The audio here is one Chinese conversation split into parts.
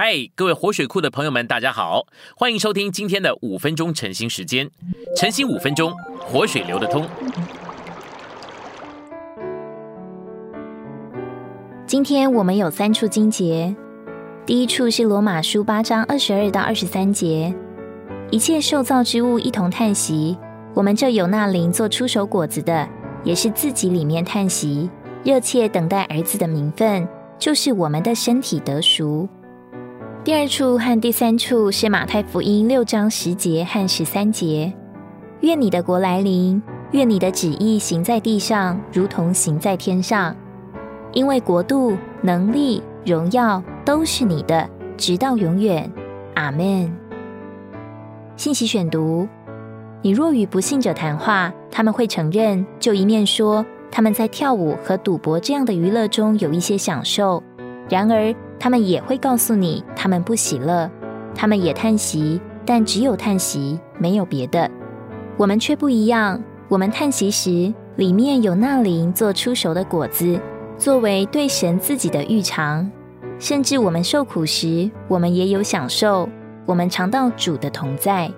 嗨，各位活水库的朋友们，大家好，欢迎收听今天的五分钟晨兴时间。晨兴五分钟，活水流得通。今天我们有三处经节，第一处是罗马书八章二十二到二十三节，一切受造之物一同叹息，我们这有那灵做出手果子的，也是自己里面叹息，热切等待儿子的名分，就是我们的身体得赎。第二处和第三处是马太福音六章十节和十三节。愿你的国来临，愿你的旨意行在地上，如同行在天上。因为国度、能力、荣耀都是你的，直到永远。阿门。信息选读：你若与不信者谈话，他们会承认，就一面说他们在跳舞和赌博这样的娱乐中有一些享受。然而，他们也会告诉你，他们不喜乐，他们也叹息，但只有叹息，没有别的。我们却不一样，我们叹息时，里面有那灵做出熟的果子，作为对神自己的预尝。甚至我们受苦时，我们也有享受。我们尝到主的同在，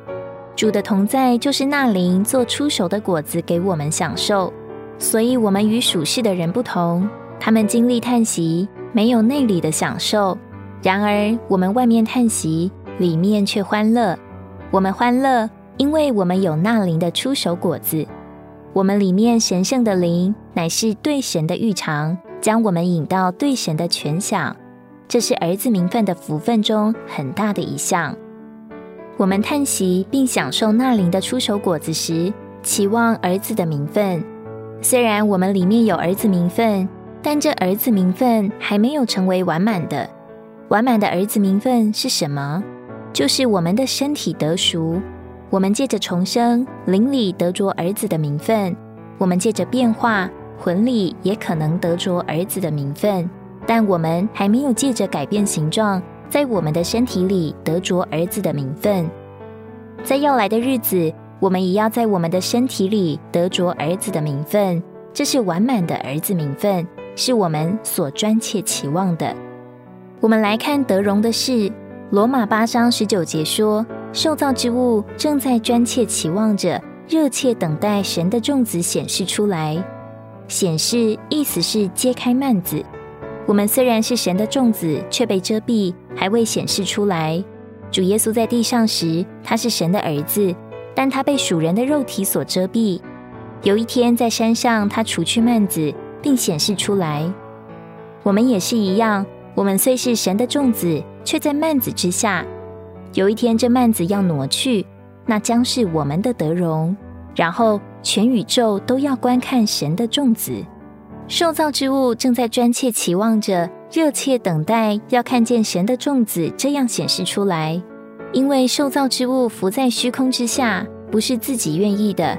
主的同在就是那灵做出熟的果子给我们享受。所以，我们与属世的人不同，他们经历叹息。没有内里的享受，然而我们外面叹息，里面却欢乐。我们欢乐，因为我们有那灵的出手果子。我们里面神圣的灵，乃是对神的预尝，将我们引到对神的全享。这是儿子名分的福分中很大的一项。我们叹息并享受那灵的出手果子时，期望儿子的名分。虽然我们里面有儿子名分。但这儿子名分还没有成为完满的。完满的儿子名分是什么？就是我们的身体得赎。我们借着重生，灵里得着儿子的名分；我们借着变化，魂里也可能得着儿子的名分。但我们还没有借着改变形状，在我们的身体里得着儿子的名分。在要来的日子，我们也要在我们的身体里得着儿子的名分。这是完满的儿子名分。是我们所专切期望的。我们来看德荣的事，罗马八章十九节说：“受造之物正在专切期望着，热切等待神的种子显示出来。显示意思是揭开幔子。我们虽然是神的种子，却被遮蔽，还未显示出来。主耶稣在地上时，他是神的儿子，但他被属人的肉体所遮蔽。有一天在山上，他除去幔子。”并显示出来，我们也是一样。我们虽是神的种子，却在幔子之下。有一天，这幔子要挪去，那将是我们的得荣。然后，全宇宙都要观看神的种子。受造之物正在专切期望着，热切等待要看见神的种子这样显示出来。因为受造之物浮在虚空之下，不是自己愿意的，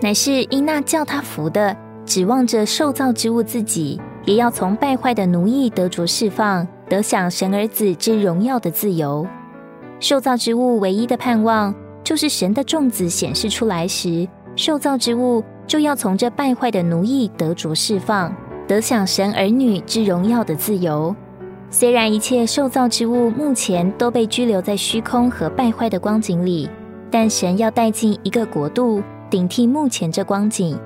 乃是因那叫他浮的。指望着受造之物自己，也要从败坏的奴役得着释放，得享神儿子之荣耀的自由。受造之物唯一的盼望，就是神的种子显示出来时，受造之物就要从这败坏的奴役得着释放，得享神儿女之荣耀的自由。虽然一切受造之物目前都被拘留在虚空和败坏的光景里，但神要带进一个国度，顶替目前这光景。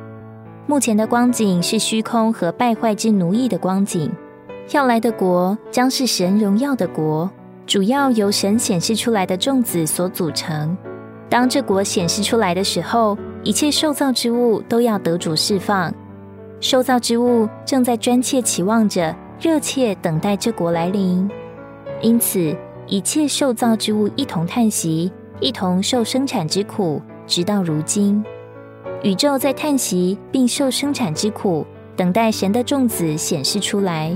目前的光景是虚空和败坏之奴役的光景，要来的国将是神荣耀的国，主要由神显示出来的众子所组成。当这国显示出来的时候，一切受造之物都要得主释放。受造之物正在专切期望着，热切等待这国来临。因此，一切受造之物一同叹息，一同受生产之苦，直到如今。宇宙在叹息，并受生产之苦，等待神的种子显示出来。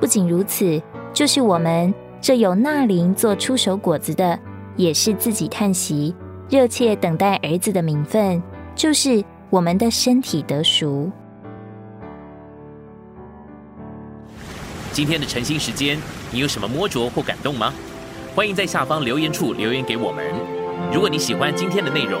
不仅如此，就是我们这有纳灵做出手果子的，也是自己叹息，热切等待儿子的名分，就是我们的身体得赎。今天的晨兴时间，你有什么摸着或感动吗？欢迎在下方留言处留言给我们。如果你喜欢今天的内容，